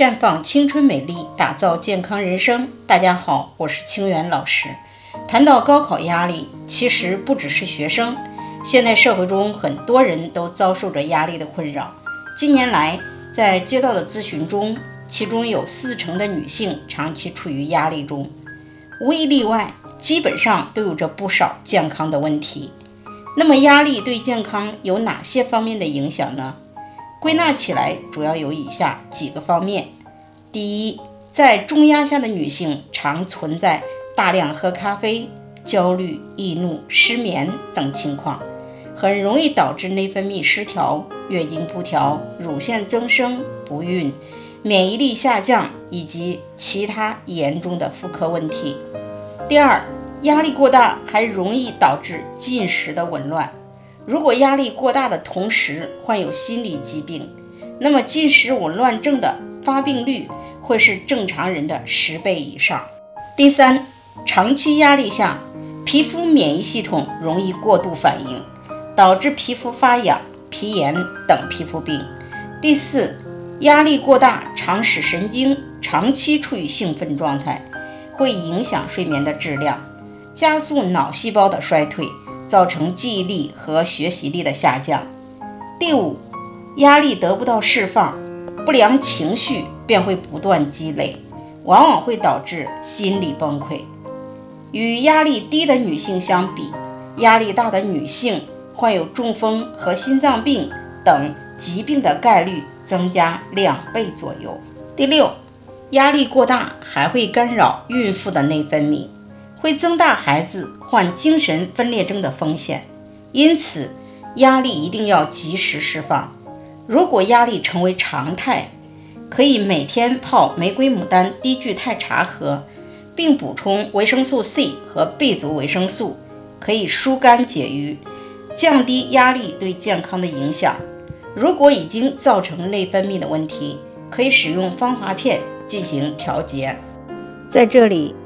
绽放青春美丽，打造健康人生。大家好，我是清源老师。谈到高考压力，其实不只是学生，现代社会中很多人都遭受着压力的困扰。近年来，在接到的咨询中，其中有四成的女性长期处于压力中，无一例外，基本上都有着不少健康的问题。那么，压力对健康有哪些方面的影响呢？归纳起来，主要有以下几个方面。第一，在重压下的女性常存在大量喝咖啡、焦虑、易怒、失眠等情况，很容易导致内分泌失调、月经不调、乳腺增生、不孕、免疫力下降以及其他严重的妇科问题。第二，压力过大还容易导致进食的紊乱。如果压力过大的同时患有心理疾病，那么进食紊乱症的发病率会是正常人的十倍以上。第三，长期压力下，皮肤免疫系统容易过度反应，导致皮肤发痒、皮炎等皮肤病。第四，压力过大常使神经长期处于兴奋状态，会影响睡眠的质量，加速脑细胞的衰退。造成记忆力和学习力的下降。第五，压力得不到释放，不良情绪便会不断积累，往往会导致心理崩溃。与压力低的女性相比，压力大的女性患有中风和心脏病等疾病的概率增加两倍左右。第六，压力过大还会干扰孕妇的内分泌。会增大孩子患精神分裂症的风险，因此压力一定要及时释放。如果压力成为常态，可以每天泡玫瑰牡丹低聚肽茶喝，并补充维生素 C 和 B 族维生素，可以疏肝解郁，降低压力对健康的影响。如果已经造成内分泌的问题，可以使用芳华片进行调节。在这里。